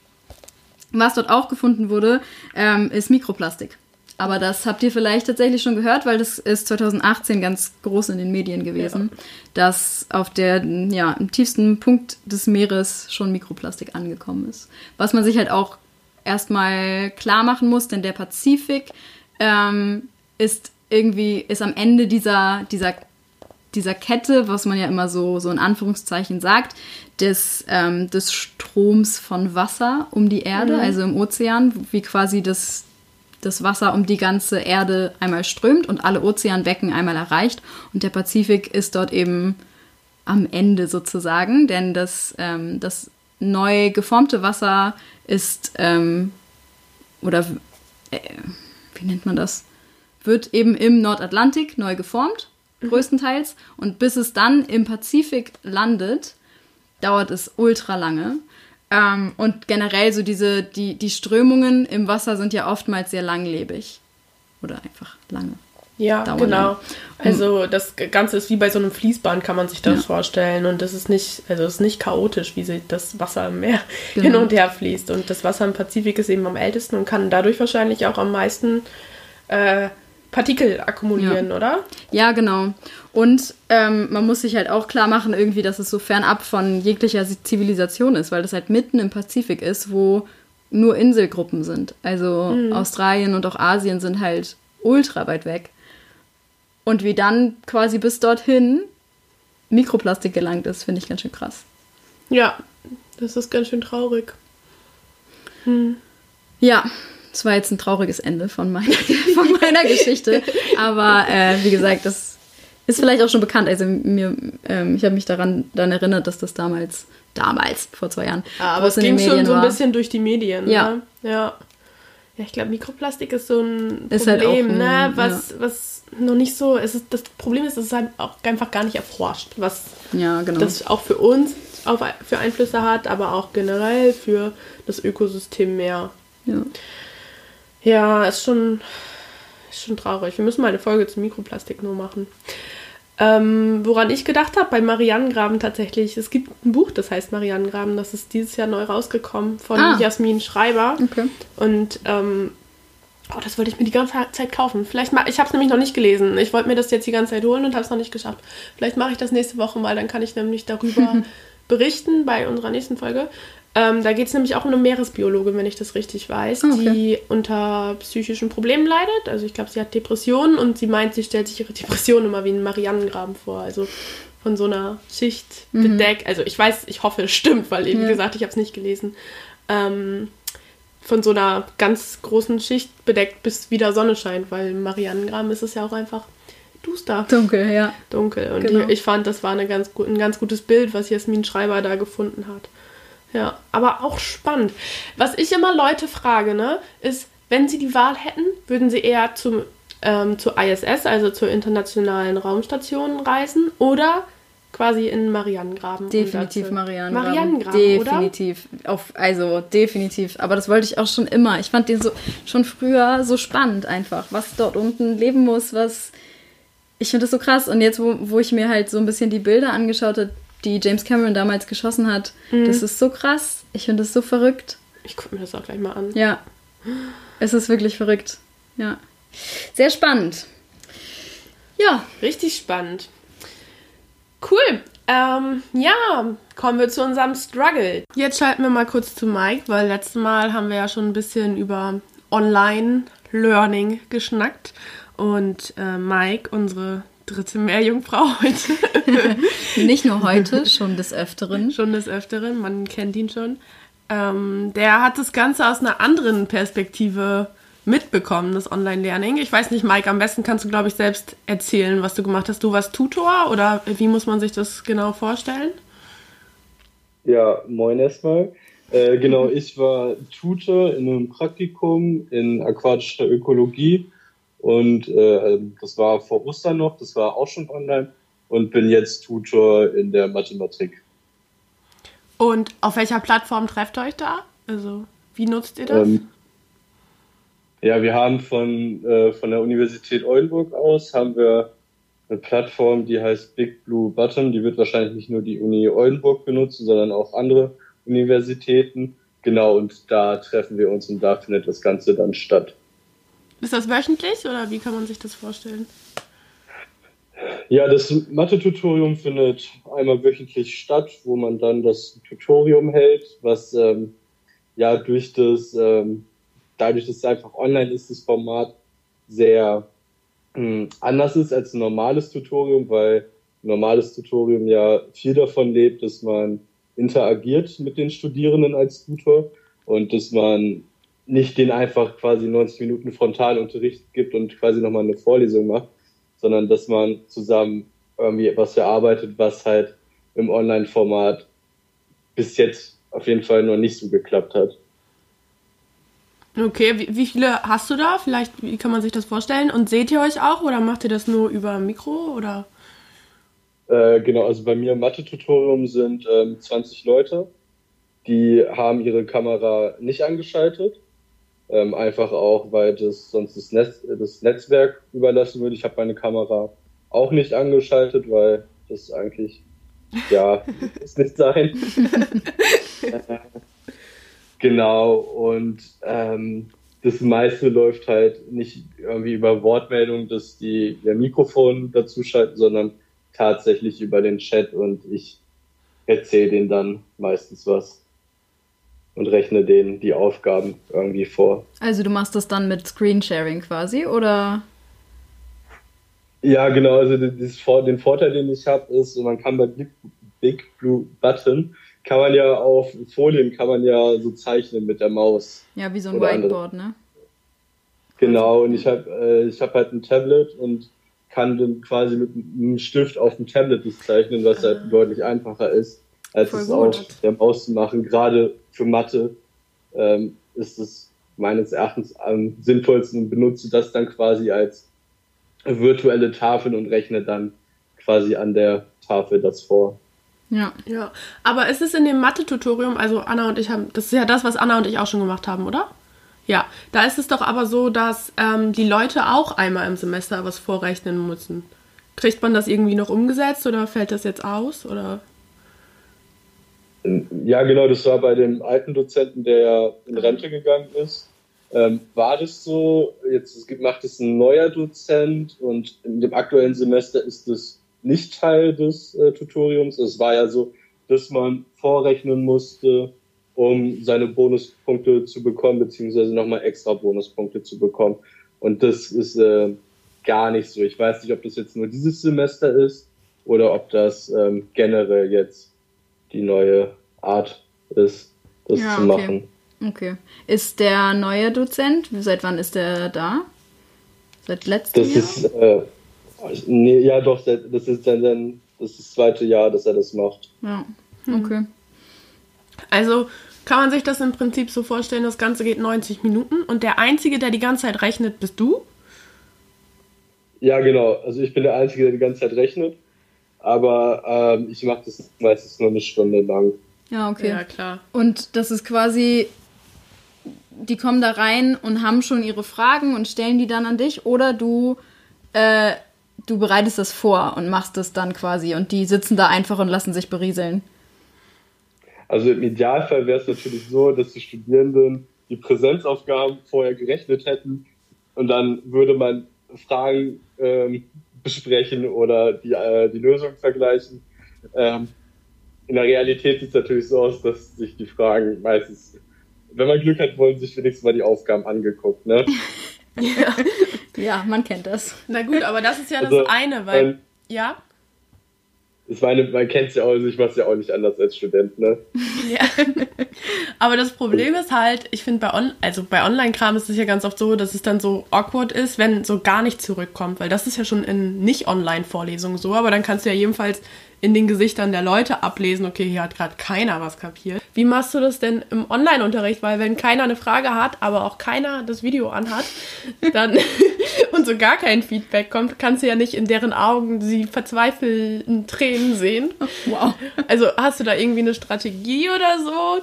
Was dort auch gefunden wurde, ähm, ist Mikroplastik. Aber das habt ihr vielleicht tatsächlich schon gehört, weil das ist 2018 ganz groß in den Medien gewesen, dass auf der, ja, im tiefsten Punkt des Meeres schon Mikroplastik angekommen ist. Was man sich halt auch erstmal klar machen muss, denn der Pazifik ähm, ist irgendwie, ist am Ende dieser, dieser, dieser Kette, was man ja immer so, so in Anführungszeichen sagt, des, ähm, des Stroms von Wasser um die Erde, also im Ozean, wie quasi das, das Wasser um die ganze Erde einmal strömt und alle Ozeanbecken einmal erreicht. Und der Pazifik ist dort eben am Ende sozusagen, denn das, ähm, das neu geformte Wasser ist, ähm, oder äh, wie nennt man das? Wird eben im Nordatlantik neu geformt, größtenteils. Und bis es dann im Pazifik landet, dauert es ultra lange. Ähm, und generell so diese, die, die Strömungen im Wasser sind ja oftmals sehr langlebig. Oder einfach lange. Ja, dauern genau. lang. Also das Ganze ist wie bei so einem Fließband, kann man sich das Ja. vorstellen. Und das ist nicht, also es ist nicht chaotisch, wie das Wasser im Meer Genau. hin und her fließt. Und das Wasser im Pazifik ist eben am ältesten und kann dadurch wahrscheinlich auch am meisten äh, Partikel akkumulieren, oder? Ja, genau. Und ähm, man muss sich halt auch klar machen, irgendwie, dass es so fernab von jeglicher Zivilisation ist, weil das halt mitten im Pazifik ist, wo nur Inselgruppen sind. Also Australien und auch Asien sind halt ultra weit weg. Und wie dann quasi bis dorthin Mikroplastik gelangt ist, finde ich ganz schön krass. Ja, das ist ganz schön traurig. Ja, das war jetzt ein trauriges Ende von meiner, von meiner Geschichte. Aber äh, wie gesagt, das ist vielleicht auch schon bekannt. Also mir, ähm, ich habe mich daran dann erinnert, dass das damals, damals, vor zwei Jahren, Aber es groß in den ging schon so ein bisschen durch die Medien. Ja. Ne? Ja. Ja, ich glaube, Mikroplastik ist so ein Ist halt Problem, auch ein- ne? Was, was noch nicht so. Es ist, das Problem ist, es ist halt auch einfach gar nicht erforscht, was Ja, genau. das auch für uns auf, für Einflüsse hat, aber auch generell für das Ökosystem mehr. ja. Ja, ist schon, ist schon traurig. Wir müssen mal eine Folge zu Mikroplastik nur machen. Ähm, woran ich gedacht habe, bei Marianengraben tatsächlich, es gibt ein Buch, das heißt Marianengraben, das ist dieses Jahr neu rausgekommen von Ah. Jasmin Schreiber. Okay. Und ähm, oh, das wollte ich mir die ganze Zeit kaufen. Vielleicht ma ich habe es nämlich noch nicht gelesen. Ich wollte mir das jetzt die ganze Zeit holen und habe es noch nicht geschafft. Vielleicht mache ich das nächste Woche mal, dann kann ich nämlich darüber berichten bei unserer nächsten Folge. Ähm, da geht es nämlich auch um eine Meeresbiologin, wenn ich das richtig weiß, Ah, okay. die unter psychischen Problemen leidet. Also ich glaube, sie hat Depressionen und sie meint, sie stellt sich ihre Depression immer wie einen Marianengraben vor. Also von so einer Schicht bedeckt. Also ich weiß, ich hoffe, es stimmt, weil, wie Mhm. Ja. gesagt, ich habe es nicht gelesen. Ähm, von so einer ganz großen Schicht bedeckt, bis wieder Sonne scheint, weil im Marianengraben ist es ja auch einfach duster. Dunkel, ja. Dunkel. Und Genau. die, ich fand, das war eine ganz, ein ganz gutes Bild, was Jasmin Schreiber da gefunden hat. Ja, aber auch spannend. Was ich immer Leute frage, ne, ist, wenn sie die Wahl hätten, würden sie eher zum, ähm, zur ISS, also zur Internationalen Raumstation, reisen oder quasi in Marianengraben? Definitiv Marianengraben. Marianengraben, oder? definitiv. Auf, also definitiv. Aber das wollte ich auch schon immer. Ich fand den so schon früher so spannend einfach, was dort unten leben muss, was. Ich finde das so krass. Und jetzt, wo, wo ich mir halt so ein bisschen die Bilder angeschaut habe, die James Cameron damals geschossen hat, Mhm. das ist so krass. Ich finde das so verrückt. Ich gucke mir das auch gleich mal an. Ja. Es ist wirklich verrückt. Ja. Sehr spannend. Ja, Richtig spannend. Cool. Ähm, ja, kommen wir zu unserem Struggle. Jetzt schalten wir mal kurz zu Mike, weil letztes Mal haben wir ja schon ein bisschen über Online-Learning geschnackt. Und äh, Mike, unsere dritte Meerjungfrau heute, nicht nur heute, schon des Öfteren. schon des Öfteren, man kennt ihn schon, ähm, der hat das Ganze aus einer anderen Perspektive mitbekommen, das Online-Learning. Ich weiß nicht, Mike, am besten kannst du, glaube ich, selbst erzählen, was du gemacht hast. Du warst Tutor oder wie muss man sich das genau vorstellen? Ja, moin erstmal. Äh, genau, ich war Tutor in einem Praktikum in aquatischer Ökologie und äh, das war vor Ostern noch, das war auch schon online und bin jetzt Tutor in der Mathematik. Und auf welcher Plattform trefft ihr euch da? Also, wie nutzt ihr das? Ähm, ja, wir haben von, äh, von der Universität Oldenburg aus haben wir eine Plattform, die heißt Big Blue Button. Die wird wahrscheinlich nicht nur die Uni Oldenburg benutzen, sondern auch andere Universitäten. Genau, und da treffen wir uns und da findet das Ganze dann statt. Ist das wöchentlich oder wie kann man sich das vorstellen? Ja, das Mathe-Tutorium findet einmal wöchentlich statt, wo man dann das Tutorium hält, was ähm, ja durch das, ähm, dadurch, dass es einfach online ist, das Format sehr mh, anders ist als ein normales Tutorium, weil ein normales Tutorium ja viel davon lebt, dass man interagiert mit den Studierenden als Tutor und dass man nicht den einfach quasi 90 Minuten Frontalunterricht gibt und quasi nochmal eine Vorlesung macht, sondern dass man zusammen irgendwie etwas erarbeitet, was halt im Online-Format bis jetzt auf jeden Fall noch nicht so geklappt hat. Okay, wie, wie viele hast du da? Vielleicht, wie kann man sich das vorstellen? Und seht ihr euch auch oder macht ihr das nur über Mikro oder? Äh, genau, also bei mir im Mathe-Tutorium sind ähm, 20 Leute, die haben ihre Kamera nicht angeschaltet. Ähm, einfach auch, weil das sonst das, Netz, das Netzwerk überlassen würde. Ich habe meine Kamera auch nicht angeschaltet, weil das eigentlich, ja, muss nicht sein. genau, und ähm, das meiste läuft halt nicht irgendwie über Wortmeldung, dass die ihr Mikrofon dazu schalten, sondern tatsächlich über den Chat und ich erzähle denen dann meistens was und rechne denen die Aufgaben irgendwie vor. Also du machst das dann mit Screensharing quasi, oder? Ja, genau, also das, den Vorteil, den ich habe, ist, man kann bei Big, Big Blue Button, kann man ja auf Folien, kann man ja so zeichnen mit der Maus. Ja, wie so ein Oder andere. Whiteboard, ne? Genau, und ich habe äh, ich hab halt ein Tablet und kann dann quasi mit einem Stift auf dem Tablet das zeichnen, was halt deutlich einfacher ist, als Voll es gut. auf der Maus zu machen. Gerade für Mathe ähm, ist es meines Erachtens am sinnvollsten und benutze das dann quasi als virtuelle Tafel und rechne dann quasi an der Tafel das vor. Ja. Ja, aber ist es in dem Mathe-Tutorium, also Anna und ich haben, das ist ja das, was Anna und ich auch schon gemacht haben, oder? Ja, da ist es doch aber so, dass ähm, die Leute auch einmal im Semester was vorrechnen müssen. Kriegt man das irgendwie noch umgesetzt oder fällt das jetzt aus? Oder? Ja, genau, das war bei dem alten Dozenten, der ja in Rente gegangen ist. Ähm, war das so? Jetzt macht es ein neuer Dozent und in dem aktuellen Semester ist es nicht Teil des äh, Tutoriums. Es war ja so, dass man vorrechnen musste, um seine Bonuspunkte zu bekommen, beziehungsweise nochmal extra Bonuspunkte zu bekommen. Und das ist äh, gar nicht so. Ich weiß nicht, ob das jetzt nur dieses Semester ist oder ob das ähm, generell jetzt die neue Art ist, das Ja, zu okay. machen. Okay. Ist der neue Dozent, seit wann ist der da? Seit letztem Das Jahr? ist, äh, nee, ja doch, das ist dann, dann das, ist das zweite Jahr, dass er das macht. Ja. Okay. Also kann man sich das im Prinzip so vorstellen, das Ganze geht 90 Minuten und der Einzige, der die ganze Zeit rechnet, bist du? Ja, genau. Also ich bin der Einzige, der die ganze Zeit rechnet. Aber ähm, ich mache das meistens nur eine Stunde lang. Ja, okay. Ja, klar. Und das ist quasi, die kommen da rein und haben schon ihre Fragen und stellen die dann an dich oder du, äh, du bereitest das vor und machst das dann quasi und die sitzen da einfach und lassen sich berieseln. Also im Idealfall wäre es natürlich so, dass die Studierenden die Präsenzaufgaben vorher gerechnet hätten und dann würde man Fragen ähm, besprechen oder die, äh, die Lösung vergleichen. Ähm, in der Realität sieht es natürlich so aus, dass sich die Fragen meistens, wenn man Glück hat, wollen sich wenigstens mal die Aufgaben angeguckt. Ne? Ja, man kennt das. Na gut, aber das ist ja das Also, eine, weil. ähm, ja? Ich meine, man kennt ja auch, ich mache es ja auch nicht anders als Student. Ne? Ja. Aber das Problem ist halt, ich finde bei On also bei Online-Kram ist es ja ganz oft so, dass es dann so awkward ist, wenn so gar nicht zurückkommt, weil das ist ja schon in nicht-Online-Vorlesungen so, aber dann kannst du ja jedenfalls in den Gesichtern der Leute ablesen, okay, hier hat gerade keiner was kapiert. Wie machst du das denn im Online-Unterricht? Weil wenn keiner eine Frage hat, aber auch keiner das Video anhat, dann und so gar kein Feedback kommt, kannst du ja nicht in deren Augen die verzweifelten Tränen sehen. Wow. Also hast du da irgendwie eine Strategie oder so,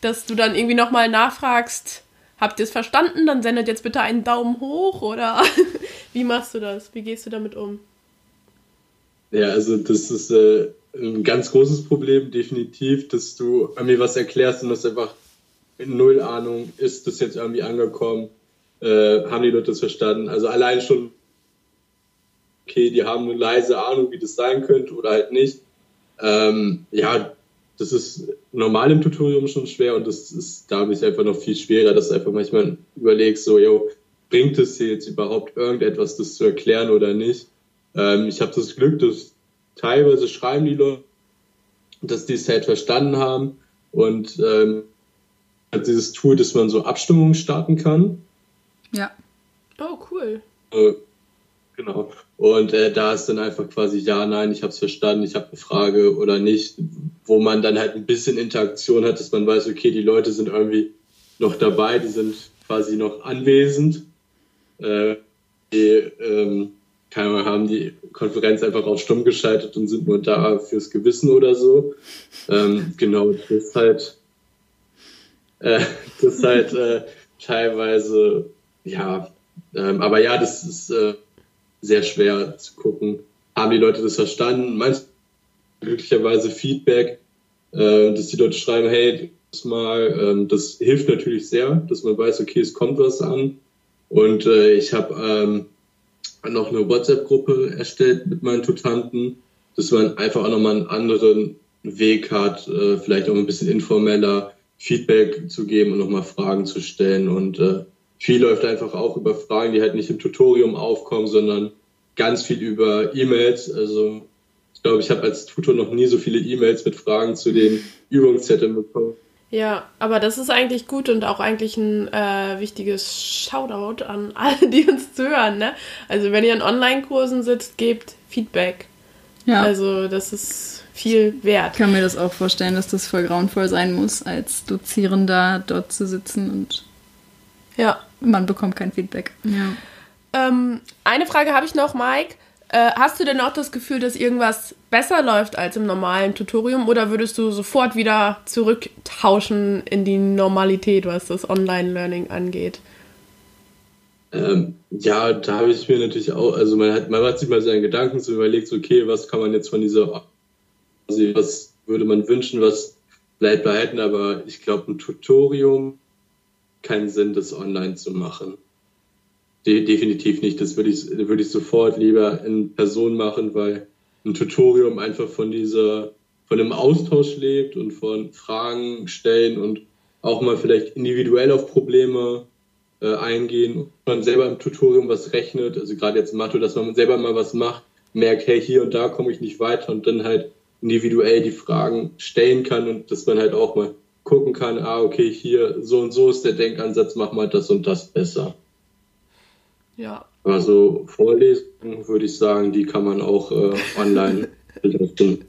dass du dann irgendwie nochmal nachfragst, habt ihr es verstanden? Dann sendet jetzt bitte einen Daumen hoch oder wie machst du das? Wie gehst du damit um? Ja, also das ist äh, ein ganz großes Problem, definitiv, dass du mir was erklärst und das einfach in null Ahnung, ist das jetzt irgendwie angekommen, äh, haben die Leute das verstanden? Also allein schon, okay, die haben eine leise Ahnung, wie das sein könnte oder halt nicht. Ähm, ja, das ist normal im Tutorium schon schwer und das ist dadurch einfach noch viel schwerer, dass du einfach manchmal überlegst, so, yo, bringt es dir jetzt überhaupt irgendetwas, das zu erklären oder nicht? Ähm, ich habe das Glück, dass teilweise schreiben die Leute, dass die es halt verstanden haben und ähm, hat dieses Tool, dass man so Abstimmungen starten kann. Ja. Oh, cool. Äh, genau. Und äh, da ist dann einfach quasi ja, nein, ich habe es verstanden, ich habe eine Frage oder nicht, wo man dann halt ein bisschen Interaktion hat, dass man weiß, okay, die Leute sind irgendwie noch dabei, die sind quasi noch anwesend. Äh, die ähm, keine Ahnung, haben die Konferenz einfach auf stumm geschaltet und sind nur da fürs Gewissen oder so. Ähm, genau, das ist halt, äh, das ist halt äh, teilweise, ja, ähm, aber ja, das ist äh, sehr schwer zu gucken. Haben die Leute das verstanden? Manchmal glücklicherweise Feedback, äh, dass die Leute schreiben, hey, das mal, ähm, das hilft natürlich sehr, dass man weiß, okay, es kommt was an. Und äh, ich habe ähm, noch eine WhatsApp-Gruppe erstellt mit meinen Tutanten, dass man einfach auch nochmal einen anderen Weg hat, äh, vielleicht auch ein bisschen informeller Feedback zu geben und nochmal Fragen zu stellen. Und äh, viel läuft einfach auch über Fragen, die halt nicht im Tutorium aufkommen, sondern ganz viel über E-Mails. Also ich glaube, ich habe als Tutor noch nie so viele E-Mails mit Fragen zu den Übungszetteln bekommen. Ja, aber das ist eigentlich gut und auch eigentlich ein äh, wichtiges Shoutout an alle, die uns zuhören. Ne? Also wenn ihr in Online-Kursen sitzt, gebt Feedback. Ja. Also das ist viel wert. Ich kann mir das auch vorstellen, dass das voll grauenvoll sein muss, als Dozierender dort zu sitzen und Ja. man bekommt kein Feedback. Ja. Ähm, eine Frage habe ich noch, Mike. Äh, hast du denn auch das Gefühl, dass irgendwas besser läuft als im normalen Tutorium oder würdest du sofort wieder zurücktauschen in die Normalität, was das Online-Learning angeht? Ähm, ja, da habe ich mir natürlich auch, also man hat, man hat sich mal seine Gedanken so überlegt, okay, was kann man jetzt von dieser, also was würde man wünschen, was bleibt behalten, aber ich glaube, ein Tutorium keinen Sinn, das online zu machen. De definitiv nicht. Das würde ich, würde ich sofort lieber in Person machen, weil ein Tutorium einfach von dieser, von einem Austausch lebt und von Fragen stellen und auch mal vielleicht individuell auf Probleme äh, eingehen, man selber im Tutorium was rechnet, also gerade jetzt Mathe, dass man selber mal was macht, merkt, hey, hier und da komme ich nicht weiter und dann halt individuell die Fragen stellen kann und dass man halt auch mal gucken kann, ah, okay, hier so und so ist der Denkansatz, mach mal das und das besser. Ja. Also Vorlesungen würde ich sagen, die kann man auch äh, online benutzen.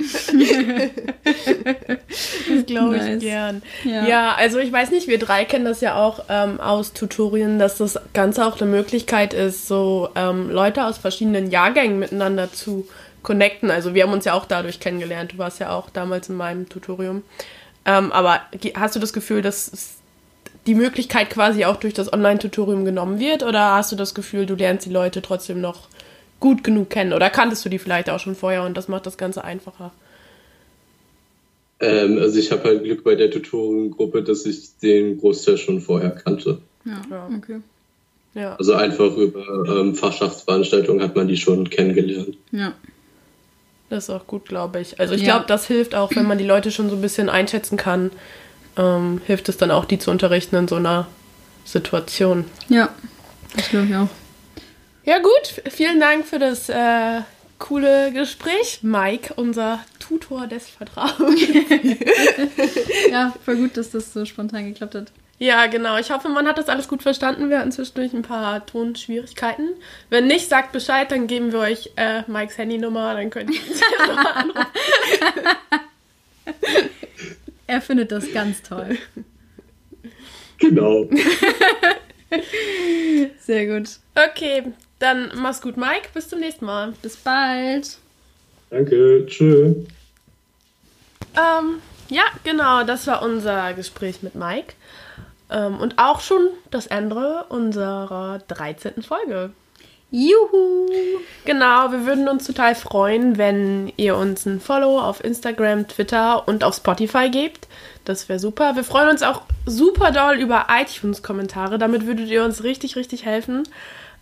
Das glaube ich Nice. gern. Ja. Ja. also ich weiß nicht, wir drei kennen das ja auch ähm, aus Tutorien, dass das Ganze auch eine Möglichkeit ist, so ähm, Leute aus verschiedenen Jahrgängen miteinander zu connecten. Also wir haben uns ja auch dadurch kennengelernt. Du warst ja auch damals in meinem Tutorium. Ähm, aber hast du das Gefühl, dass es die Möglichkeit quasi auch durch das Online-Tutorium genommen wird? Oder hast du das Gefühl, du lernst die Leute trotzdem noch gut genug kennen? Oder kanntest du die vielleicht auch schon vorher und das macht das Ganze einfacher? Ähm, also ich habe halt Glück bei der Tutoriengruppe, dass ich den Großteil schon vorher kannte. Ja, Ja. okay. Ja. Also einfach über ähm, Fachschaftsveranstaltungen hat man die schon kennengelernt. Ja. Das ist auch gut, glaube ich. Also ich Ja. glaube, das hilft auch, wenn man die Leute schon so ein bisschen einschätzen kann, ähm, hilft es dann auch, die zu unterrichten in so einer Situation. Ja. Das glaube ich auch. Ja gut, vielen Dank für das äh, coole Gespräch, Mike, unser Tutor des Vertrauens. Ja, voll gut, dass das so spontan geklappt hat. ja, genau. Ich hoffe, man hat das alles gut verstanden. Wir hatten zwischendurch ein paar Tonschwierigkeiten. Wenn nicht, sagt Bescheid, dann geben wir euch äh, Mikes Handynummer, dann könnt ihr uns nochmal anrufen. Er findet das ganz toll. Genau. Sehr gut. Okay, dann mach's gut, Mike. Bis zum nächsten Mal. Bis bald. Danke. Tschö. Ähm, ja, genau, das war unser Gespräch mit Mike. Ähm, und auch schon das Ende unserer 13. Folge. Juhu. Genau, wir würden uns total freuen, wenn ihr uns ein Follow auf Instagram, Twitter und auf Spotify gebt. Das wäre super. Wir freuen uns auch super doll über iTunes-Kommentare. Damit würdet ihr uns richtig, richtig helfen.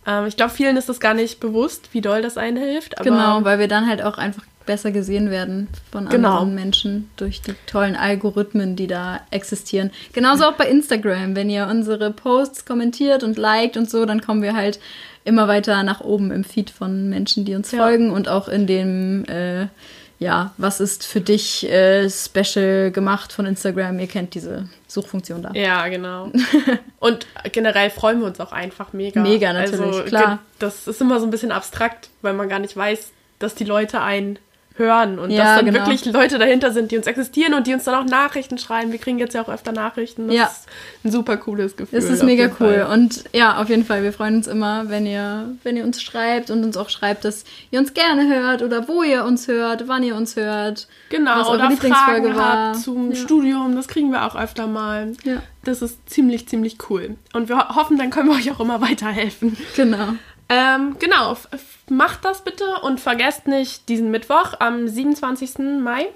Ähm, ich glaube, vielen ist das gar nicht bewusst, wie doll das einen hilft. Genau, weil wir dann halt auch einfach besser gesehen werden von Genau. anderen Menschen durch die tollen Algorithmen, die da existieren. Genauso auch bei Instagram. Wenn ihr unsere Posts kommentiert und liked und so, dann kommen wir halt immer weiter nach oben im Feed von Menschen, die uns Ja. folgen und auch in dem, äh, ja, was ist für dich äh, special gemacht von Instagram? Ihr kennt diese Suchfunktion da. Ja, genau. Und generell freuen wir uns auch einfach mega. Mega, natürlich, also, klar. Das ist immer so ein bisschen abstrakt, weil man gar nicht weiß, dass die Leute einen hören und Ja, dass dann genau. wirklich Leute dahinter sind, die uns existieren und die uns dann auch Nachrichten schreiben. Wir kriegen jetzt ja auch öfter Nachrichten. Das Ja. ist ein super cooles Gefühl. Es ist mega cool. Und ja, auf jeden Fall, wir freuen uns immer, wenn ihr, wenn ihr uns schreibt und uns auch schreibt, dass ihr uns gerne hört oder wo ihr uns hört, wann ihr uns hört. Genau, was oder Fragen war. habt zum Ja. Studium, das kriegen wir auch öfter mal. Ja. Das ist ziemlich, ziemlich cool. Und wir ho- hoffen, dann können wir euch auch immer weiterhelfen. Genau. Ähm, genau, macht das bitte und vergesst nicht diesen Mittwoch am 27. Mai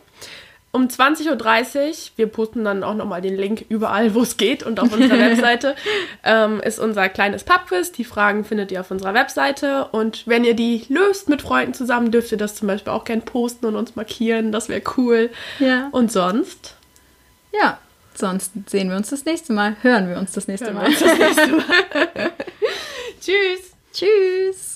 um 20.30 Uhr, wir posten dann auch nochmal den Link überall, wo es geht und auf unserer Webseite, ähm, ist unser kleines Pubquiz. Die Fragen findet ihr auf unserer Webseite und wenn ihr die löst mit Freunden zusammen, dürft ihr das zum Beispiel auch gern posten und uns markieren, das wäre cool. Ja. Und sonst Ja. Sonst sehen wir uns das nächste Mal, hören wir uns das nächste hören Mal. uns das nächste Mal. Tschüss! Tschüss.